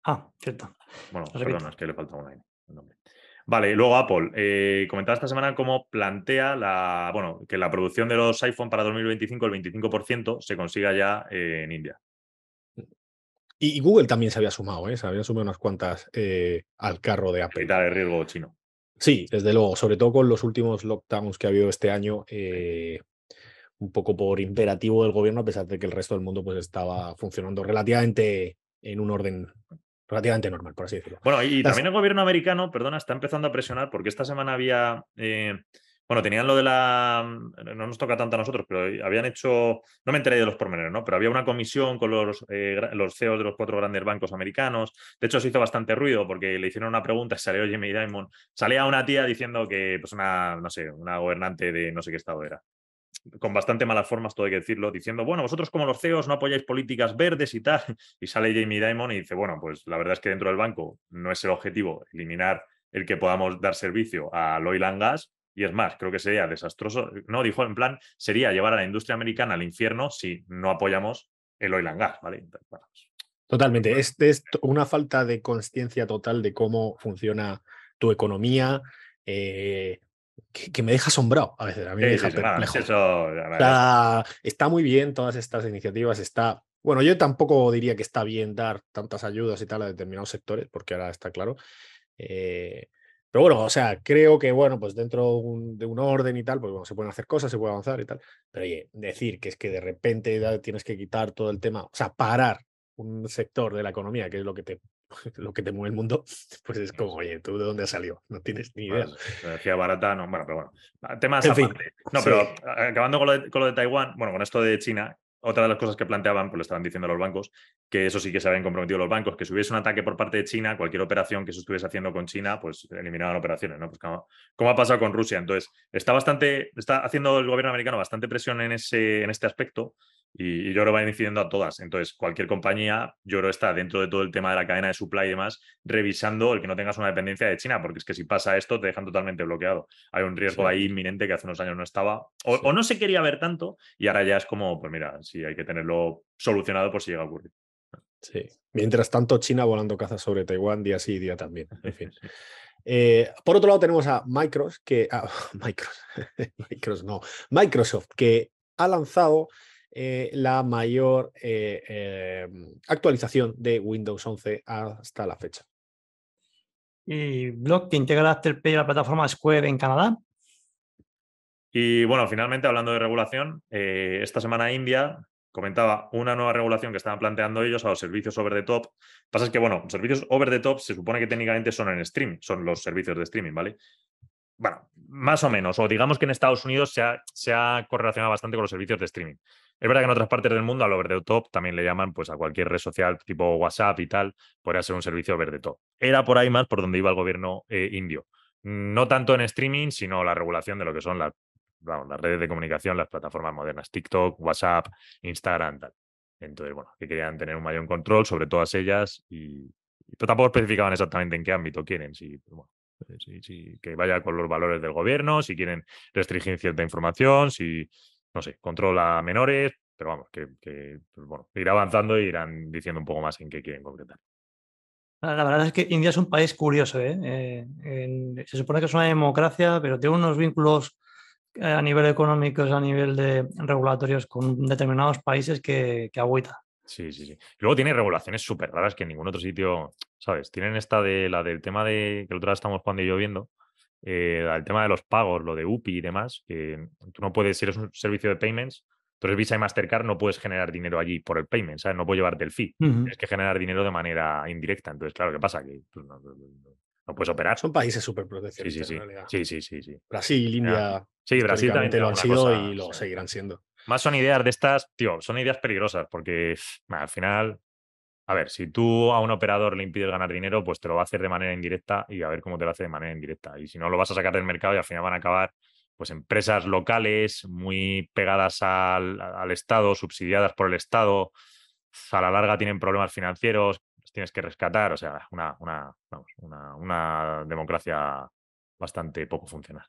Ah, cierto. Bueno, repito. perdona, es que le falta una el nombre. Vale, y luego Apple. Eh, comentaba esta semana cómo plantea la, bueno, que la producción de los iPhone para 2025, el 25%, se consiga ya eh, en India. Y, y Google también se había sumado, ¿eh? se habían sumado unas cuantas eh, al carro de Apple. Evitar el riesgo chino. Sí, desde luego, sobre todo con los últimos lockdowns que ha habido este año, un poco por imperativo del gobierno, a pesar de que el resto del mundo pues estaba funcionando relativamente en un orden relativamente normal, por así decirlo. Bueno, y también el gobierno americano, perdona, está empezando a presionar porque esta semana había eh, bueno, tenían lo de la. Mm, no nos toca tanto a nosotros, pero habían hecho. No me enteré de los pormenores, ¿no? Pero había una comisión con los, eh, los CEOs de los cuatro grandes bancos americanos. De hecho, se hizo bastante ruido porque le hicieron una pregunta y salió Jimmy Dimon. Salía una tía diciendo que, pues, una, no sé, una gobernante de no sé qué estado era. Con bastante malas formas, todo hay que decirlo, diciendo, bueno, vosotros como los CEOs no apoyáis políticas verdes y tal. Y sale Jamie Dimon y dice, bueno, pues la verdad es que dentro del banco no es el objetivo eliminar el que podamos dar servicio al oil and gas, y es más, creo que sería desastroso. No, dijo en plan, sería llevar a la industria americana al infierno si no apoyamos el oil and gas, ¿vale? Pues, Totalmente. Es, es una falta de conciencia total de cómo funciona tu economía. Eh, que, me deja asombrado a veces. A mí me deja perplejo. está, muy bien todas estas iniciativas. Está. Bueno, yo tampoco diría que está bien dar tantas ayudas y tal a determinados sectores, porque ahora está claro. Eh, pero bueno, o sea, creo que, bueno, pues dentro de un orden y tal, pues bueno, se pueden hacer cosas, se puede avanzar y tal. Pero oye, decir que es que de repente tienes que quitar todo el tema, o sea, parar un sector de la economía, que es lo que te, lo que te mueve el mundo, pues es como, oye, ¿tú de dónde has salido? No tienes ni idea. energía barata, no, bueno, pero bueno. Temas en fin, No, pero acabando con lo, de, con lo de Taiwán, bueno, con esto de China, otra de las cosas que planteaban, pues le estaban diciendo a los bancos, que eso sí que se habían comprometido los bancos, que si hubiese un ataque por parte de China, cualquier operación que se estuviese haciendo con China, pues eliminaban operaciones, ¿no? Pues como, ha pasado con Rusia. Entonces, está bastante, está haciendo el gobierno americano bastante presión en, ese, en este aspecto y, yo lo va incidiendo a todas. Entonces, cualquier compañía, yo creo, está dentro de todo el tema de la cadena de supply y demás, revisando el que no tengas una dependencia de China, porque es que si pasa esto, te dejan totalmente bloqueado. Hay un riesgo ahí inminente que hace unos años no estaba, o, no se quería ver tanto, y ahora ya es como, pues mira, sí, hay que tenerlo solucionado por si llega a ocurrir. Sí. Mientras tanto, China volando cazas sobre Taiwán día sí, día también. En fin. Eh, por otro lado, tenemos a Microsoft, que. Ah, Microsoft, no. Microsoft, que ha lanzado eh, la mayor eh, em, actualización de Windows 11 hasta la fecha. Y Block que integra Afterpay a la plataforma Square en Canadá. Y bueno, finalmente hablando de regulación, eh, esta semana India comentaba una nueva regulación que estaban planteando ellos a los servicios over the top. Pasa es que, bueno, servicios over the top se supone que técnicamente son en stream, son los servicios de streaming, ¿vale? Bueno, más o menos, o digamos que en Estados Unidos se ha, correlacionado bastante con los servicios de streaming. Es verdad que en otras partes del mundo al over the top también le llaman pues, a cualquier red social tipo WhatsApp y tal, podría ser un servicio over the top. Era por ahí más por donde iba el gobierno eh, indio. No tanto en streaming, sino la regulación de lo que son las, las redes de comunicación, las plataformas modernas, TikTok, WhatsApp, Instagram, tal. Entonces, bueno, que querían tener un mayor control sobre todas ellas y, pero tampoco especificaban exactamente en qué ámbito quieren, si, pues, si, que vaya con los valores del gobierno, si quieren restringir cierta información, si no sé, controla menores, pero vamos, que, pues bueno, irá avanzando e irán diciendo un poco más en qué quieren concretar. La verdad es que India es un país curioso. ¿eh? Eh, se supone que es una democracia, pero tiene unos vínculos eh, a nivel económico, a nivel de regulatorios con determinados países que, que agüita. Sí, sí, sí. Y luego tiene regulaciones súper raras que en ningún otro sitio, ¿sabes? Tienen esta de la del tema de que el otro día estamos jugando y yo viendo, eh, al tema de los pagos, lo de UPI y demás, que tú no puedes, si eres un servicio de payments, entonces Visa y Mastercard no puedes generar dinero allí por el payment, ¿sabes? No puedes llevarte el fee. Tienes que generar dinero de manera indirecta. Entonces, claro, ¿qué pasa? Que no, puedes operar. Son países súper protegidos. Sí, sí, sí. sí, sí, sí, Brasil, India. Sí, Brasil también lo han sido y lo seguirán siendo. Más son ideas de estas, tío, son ideas peligrosas porque al final a ver, si tú a un operador le impides ganar dinero, pues te lo va a hacer de manera indirecta y a ver cómo te lo hace de manera indirecta. Y si no, lo vas a sacar del mercado y al final van a acabar pues empresas locales muy pegadas al, Estado, subsidiadas por el Estado, a la larga tienen problemas financieros, los tienes que rescatar, o sea, una, una, una, democracia bastante poco funcional.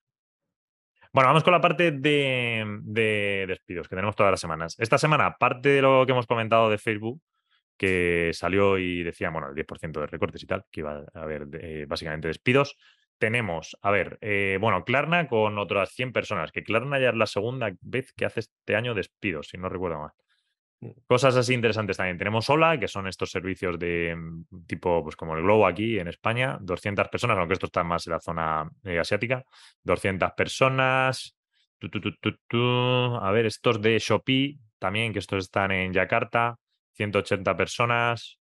Bueno, vamos con la parte de, de, despidos que tenemos todas las semanas. Esta semana, parte de lo que hemos comentado de Facebook, que salió y decía, bueno, el 10% de recortes y tal, que iba a haber eh, básicamente despidos. Tenemos, a ver, eh, bueno, Klarna con otras 100 personas, que Klarna ya es la segunda vez que hace este año despidos, si no recuerdo mal. Cosas así interesantes también. Tenemos Hola, que son estos servicios de mm, tipo, pues como el Globo aquí en España, 200 personas, aunque esto está más en la zona eh, asiática, 200 personas. A ver, estos de Shopee también, que estos están en Yakarta, 180 personas.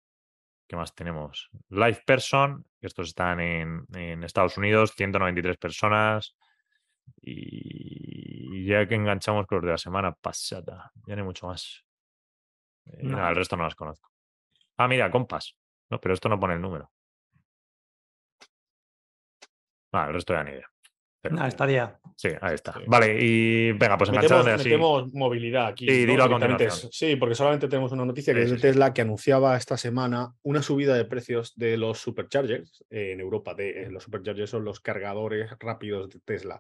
¿Qué más tenemos? Live Person, que estos están en, en Estados Unidos, 193 personas. Y ya que enganchamos con los de la semana pasada, ya no hay mucho más. Eh, No. el resto no las conozco. Ah, mira, Compass. No, pero esto no pone el número. Ah, el resto ya ni idea. Pero- Ah, estaría. Sí, ahí está. Sí. Vale, y venga, pues Metemos, enganchando así. metemos movilidad aquí. Sí, ¿no? dilo a continuación. Sí, porque solamente tenemos una noticia que Sí, es de sí. Tesla que anunciaba esta semana una subida de precios de los superchargers en Europa. De, eh, los superchargers son los cargadores rápidos de Tesla.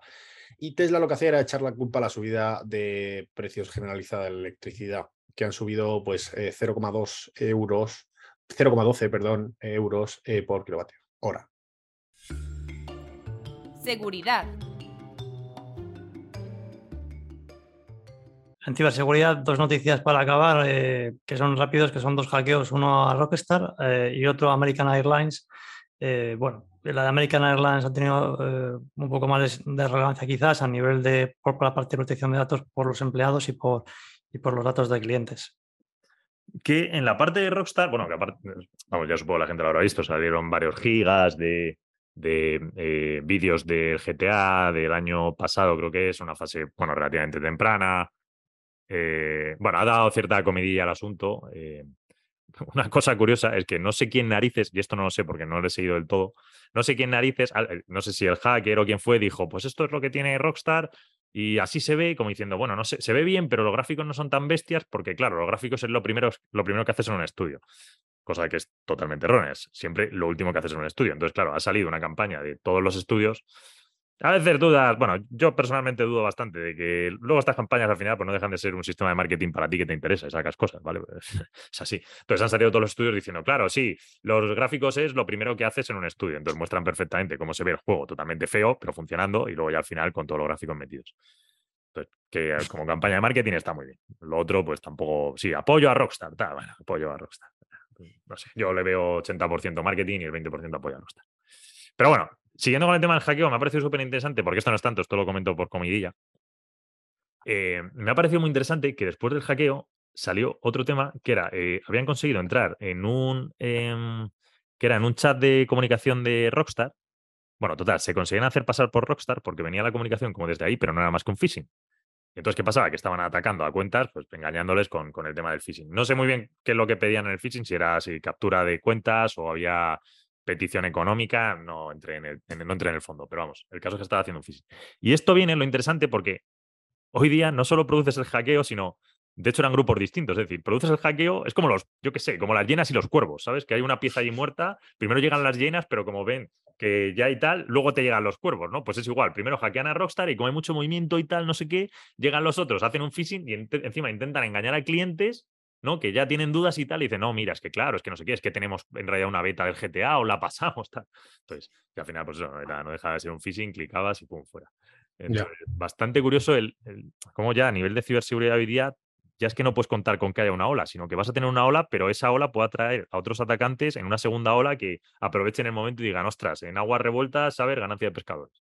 Y Tesla lo que hacía era echar la culpa a la subida de precios generalizada de la electricidad, que han subido pues eh, 0,2 euros, 0,12, perdón, euros eh, por kilovatio hora. Seguridad. En ciberseguridad, dos noticias para acabar, eh, que son rápidos, que son dos hackeos, uno a Rockstar eh, y otro a American Airlines. Eh, bueno, la de American Airlines ha tenido eh, un poco más de, de relevancia quizás a nivel de por, por la parte de protección de datos por los empleados y por, y por los datos de clientes. que en la parte de Rockstar, bueno, que aparte, vamos, ya supongo la gente lo habrá visto, salieron varios gigas de, de eh, vídeos del GTA del año pasado, creo que es una fase, bueno, relativamente temprana. Eh, bueno, ha dado cierta comidilla al asunto. eh, una cosa curiosa es que no sé quién narices, y esto no lo sé porque no lo he seguido del todo, no sé quién narices, eh, no sé si el hacker o quién fue, dijo, pues esto es lo que tiene Rockstar y así se ve, como diciendo, bueno, no sé, se ve bien, pero los gráficos no son tan bestias porque, claro, los gráficos es lo primero, lo primero que haces en un estudio. Cosa que es totalmente errónea. Es siempre lo último que haces en un estudio. Entonces, claro, ha salido una campaña de todos los estudios. A veces dudas, bueno, yo personalmente dudo bastante de que luego estas campañas al final pues no dejan de ser un sistema de marketing para ti que te interesa y sacas cosas, ¿vale? Es así. Entonces han salido todos los estudios diciendo, claro, sí, los gráficos es lo primero que haces en un estudio. Entonces muestran perfectamente cómo se ve el juego, totalmente feo, pero funcionando, y luego ya al final con todos los gráficos metidos. Entonces, que como campaña de marketing está muy bien. Lo otro, pues tampoco. Sí, apoyo a Rockstar. tal, bueno, apoyo a Rockstar. No sé, yo le veo 80% marketing y el 20% apoyo a Rockstar. Pero bueno, siguiendo con el tema del hackeo, me ha parecido súper interesante, porque esto no es tanto, esto lo comento por comidilla. Eh, me ha parecido muy interesante que después del hackeo salió otro tema que era, eh, habían conseguido entrar en un, em, que era en un chat de comunicación de Rockstar. Bueno, total, se conseguían hacer pasar por Rockstar porque venía la comunicación como desde ahí, pero no era más que un phishing. Entonces, ¿qué pasaba? Que estaban atacando a cuentas, pues engañándoles con, el tema del phishing. No sé muy bien qué es lo que pedían en el phishing, si era si captura de cuentas o había petición económica, no entré en el, en- no entré en el fondo, pero vamos, el caso es que estaba haciendo un phishing. Y esto viene lo interesante porque hoy día no solo produces el hackeo, sino, de hecho eran grupos distintos, es decir, produces el hackeo, es como los, yo qué sé, como las llenas y los cuervos, ¿sabes? Que hay una pieza ahí muerta, primero llegan las llenas, pero como ven que ya hay tal, luego te llegan los cuervos, ¿no? Pues es igual, primero hackean a Rockstar y como hay mucho movimiento y tal, no sé qué, llegan los otros, hacen un phishing y encima intentan engañar a clientes, ¿no? Que ya tienen dudas y tal, y dicen, no, mira, es que claro, es que no sé qué, es que tenemos en realidad una beta del GTA o la pasamos, tal. Entonces, al final, pues eso, no, era- no dejaba de ser un phishing, clicabas y pum, fuera. Entonces, bastante curioso el, el- cómo ya a nivel de ciberseguridad hoy día ya es que no puedes contar con que haya una ola, sino que vas a tener una ola, pero esa ola puede atraer a otros atacantes en una segunda ola que aprovechen el momento y digan, ostras, en aguas revueltas, a ver, ganancia de pescadores.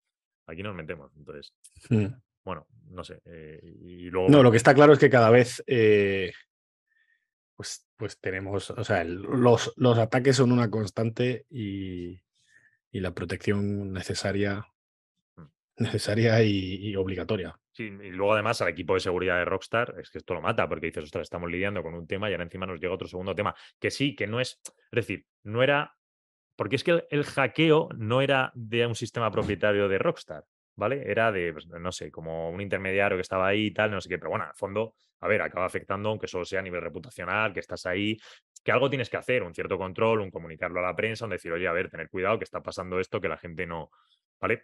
Aquí nos metemos. Entonces, Mm. bueno, no sé. eh, y luego. No, lo que está claro es que cada vez eh, pues, pues tenemos, o sea, el- los, los ataques son una constante y, y la protección necesaria, Mm. necesaria y, y obligatoria. Sí, y luego además al equipo de seguridad de Rockstar, es que esto lo mata, porque dices, ostras, estamos lidiando con un tema y ahora encima nos llega otro segundo tema. Que sí, que no es, es decir, no era, porque es que el, el hackeo no era de un sistema propietario de Rockstar, ¿vale? Era de, pues, no sé, como un intermediario que estaba ahí y tal, no sé qué, pero bueno, al fondo, a ver, acaba afectando, aunque solo sea a nivel reputacional, que estás ahí, que algo tienes que hacer, un cierto control, un comunicarlo a la prensa, un decir, oye, a ver, tener cuidado, que está pasando esto, que la gente no, ¿vale?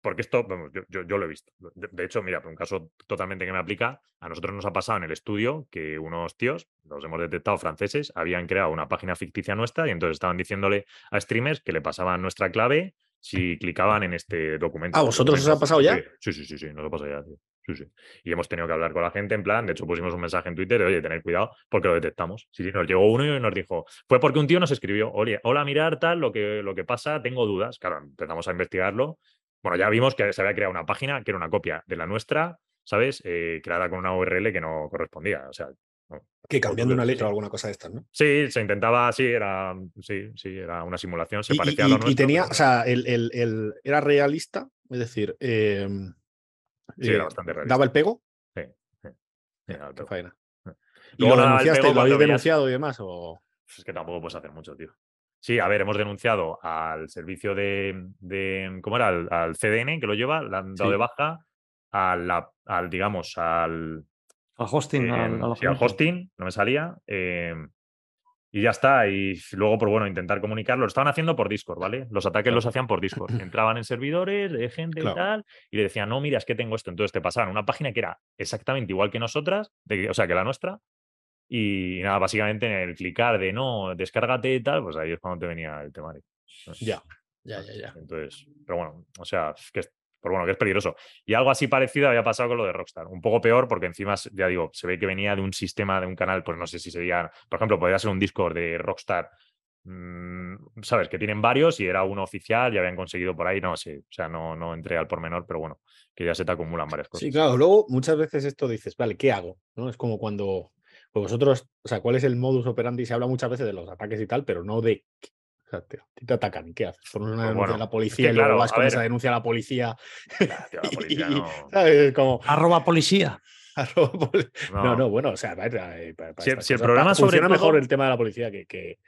Porque esto, yo, yo- yo lo he visto. De hecho, mira, por un caso totalmente que me aplica, a nosotros nos ha pasado en el estudio que unos tíos, los hemos detectado franceses, habían creado una página ficticia nuestra y entonces estaban diciéndole a streamers que le pasaban nuestra clave si clicaban en este documento. Este ¿vosotros os ha pasado ya? Sí, sí, sí, sí, nos ha pasado ya, tío. Sí, sí. Y hemos tenido que hablar con la gente en plan, de hecho pusimos un mensaje en Twitter de, oye, tener cuidado porque lo detectamos. Sí, sí, nos llegó uno y nos dijo, fue porque un tío nos escribió, oye, hola, mirar tal, lo que, lo que pasa, tengo dudas. Claro, empezamos a investigarlo. Bueno, ya vimos que se había creado una página que era una copia de la nuestra ¿sabes? Eh, creada con una URL que no correspondía. O sea, que cambiando una letra o alguna cosa de estas, ¿no? Sí, se intentaba, sí, era, sí, sí, era una simulación, se y, parecía y, a lo nuestro. y tenía, o sea, el, el, el, era realista, es decir, eh, sí, era bastante realista. daba el pego. Sí, sí. Qué faena. ¿Y Luego lo daba el denunciaste? pego ¿Lo habéis veías- denunciado y demás? O... Es que tampoco puedes hacer mucho, tío. Sí, a ver, hemos denunciado al servicio de, de- ¿cómo era? Al, al CDN que lo lleva, le han dado Sí. de baja a la- al, digamos, al, Al hosting. eh, al- al sí, al alojamiento. hosting, no me salía. eh, y ya está. Y luego, por bueno, intentar comunicarlo. Lo estaban haciendo por Discord, ¿vale? Los ataques los hacían por Discord. Entraban en servidores de gente Claro. y tal, y le decían, no, mira, es que tengo esto. Entonces te pasaban una página que era exactamente igual que nosotras, de o sea, que la nuestra. Y nada, básicamente en el clicar de no, descárgate y tal, pues ahí es cuando te venía el temario. Ya, ya, ya, ya. Entonces, pero bueno, o sea, que pero bueno, que es peligroso. Y algo así parecido había pasado con lo de Rockstar. Un poco peor porque encima, ya digo, se ve que venía de un sistema, de un canal, pues no sé si sería, por ejemplo, podría ser un Discord de Rockstar, mm, ¿sabes? Que tienen varios y era uno oficial y habían conseguido por ahí, no sé, o sea, no, no entré al pormenor, pero bueno, que ya se te acumulan varias cosas. Sí, claro. Luego muchas veces esto dices, vale, ¿qué hago? ¿No? Es como cuando pues vosotros, o sea, ¿cuál es el modus operandi? Se habla muchas veces de los ataques y tal, pero no de. O sea, te, atacan y qué haces? Pones una Pues denuncia bueno, a la es policía que y luego claro, vas con ver. esa denuncia a la policía. Ya, tío, la policía y- no- ¿sabes? Como. Arroba policía. arroba poli- No, no. no, bueno, o sea, para, para- para Si- el pa- sobre funciona mejor el tema de la policía que, que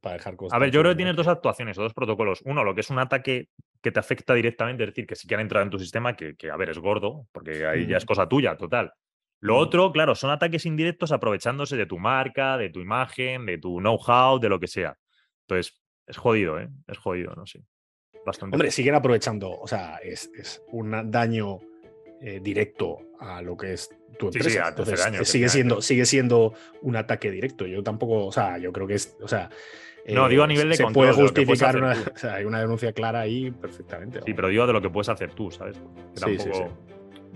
para dejar A ver, yo creo que tienes dos actuaciones o dos protocolos. Uno, lo que es un ataque que te afecta directamente, es decir, que si quieren entrar en tu sistema, que, que, a ver, es gordo, porque ahí ya es Ujú. cosa tuya, total. Lo Ujú. otro, claro, son ataques indirectos aprovechándose de tu marca, de tu imagen, de tu know-how, de lo que sea. Entonces, es jodido, ¿eh? Es jodido, no sé. Bastante. Hombre, siguen aprovechando, o sea, es, es un daño eh, directo a lo que es tu Sí, empresa. sí, a tu Entonces, daño, eh, sigue, siendo, sigue siendo un ataque directo. Yo tampoco, o sea, yo creo que es, o sea, No, digo a nivel de se puede justificar una, o sea, hay una denuncia clara ahí perfectamente. Sí, pero digo de lo que puedes hacer tú, ¿sabes? Que Sí, sí, tampoco-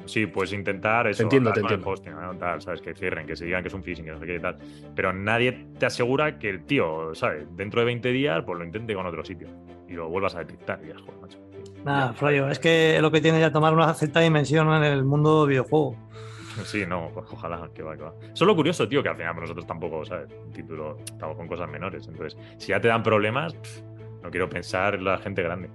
Sí, puedes intentar eso, entiendo, te con el entiendo. hosting, ¿no? tal, ¿sabes? Que cierren, que se digan que es un phishing, que no sé qué y tal. Pero nadie te asegura que el tío, ¿sabes? Dentro de 20 días, pues lo intente con otro sitio. Y lo vuelvas a detectar y ya, joder, macho. Nada, Flavio, es que lo que tiene ya tomar una cierta dimensión en el mundo videojuego. Sí, no, pues ojalá, que va, que va. Eso es lo curioso, tío, que al final nosotros tampoco, ¿sabes? Un título, estamos con cosas menores. Entonces, si ya te dan problemas, pff, no quiero pensar en la gente grande.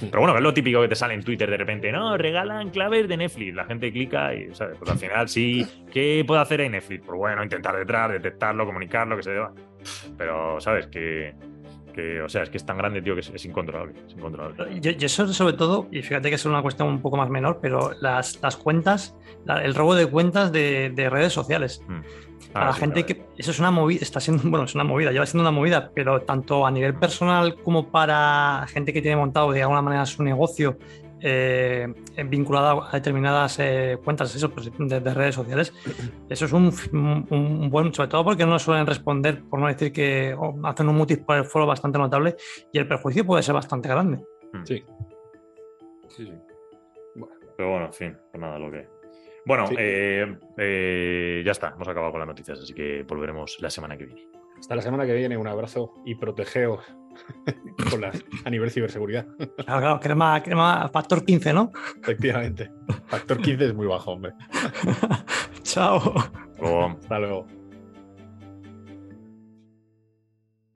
Pero bueno, es lo típico que te sale en Twitter de repente, no, regalan claves de Netflix. La gente clica y, ¿sabes? Pues al final, sí, ¿qué puede hacer en Netflix? Pues bueno, intentar detrás, detectarlo, comunicarlo, que se deba. Pero, ¿sabes? Que, que, o sea, es que es tan grande, tío, que es, es incontrolable. Es incontrolable. Y y eso sobre todo, y fíjate que es una cuestión un poco más menor, pero las, las cuentas, la- el robo de cuentas de, de redes sociales. Mm. Para Ah, la sí, gente que eso es una movida, está siendo, bueno, es una movida, lleva siendo una movida, pero tanto a nivel personal como para gente que tiene montado de alguna manera su negocio eh, vinculado a determinadas eh, cuentas eso, pues, de, de redes sociales, eso es un, un- un buen, sobre todo porque no suelen responder, por no decir que hacen un mutis por el foro bastante notable y el perjuicio puede ser bastante grande. Mm. Sí. Pero bueno, en fin, pues nada, lo que. Bueno, Sí. eh, eh, ya está, hemos acabado con las noticias, así que volveremos la semana que viene. Hasta la semana que viene, un abrazo y protegeos con las- a nivel ciberseguridad. Claro, claro, crema, crema factor 15, ¿no? Efectivamente. Factor 15 es muy bajo, hombre. Chao. Luego, Hasta luego.